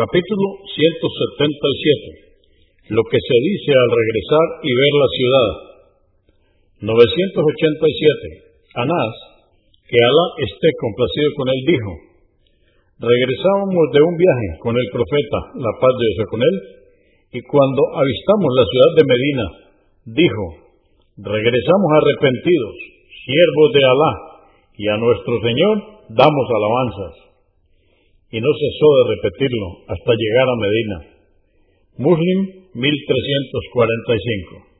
Capítulo 177. Lo que se dice al regresar y ver la ciudad. 987. Anás, que Alá esté complacido con él, dijo, regresábamos de un viaje con el profeta, la paz de Dios con él, y cuando avistamos la ciudad de Medina, dijo, regresamos arrepentidos, siervos de Alá, y a nuestro Señor damos alabanzas. Y no cesó de repetirlo hasta llegar a Medina. Muslim 1345.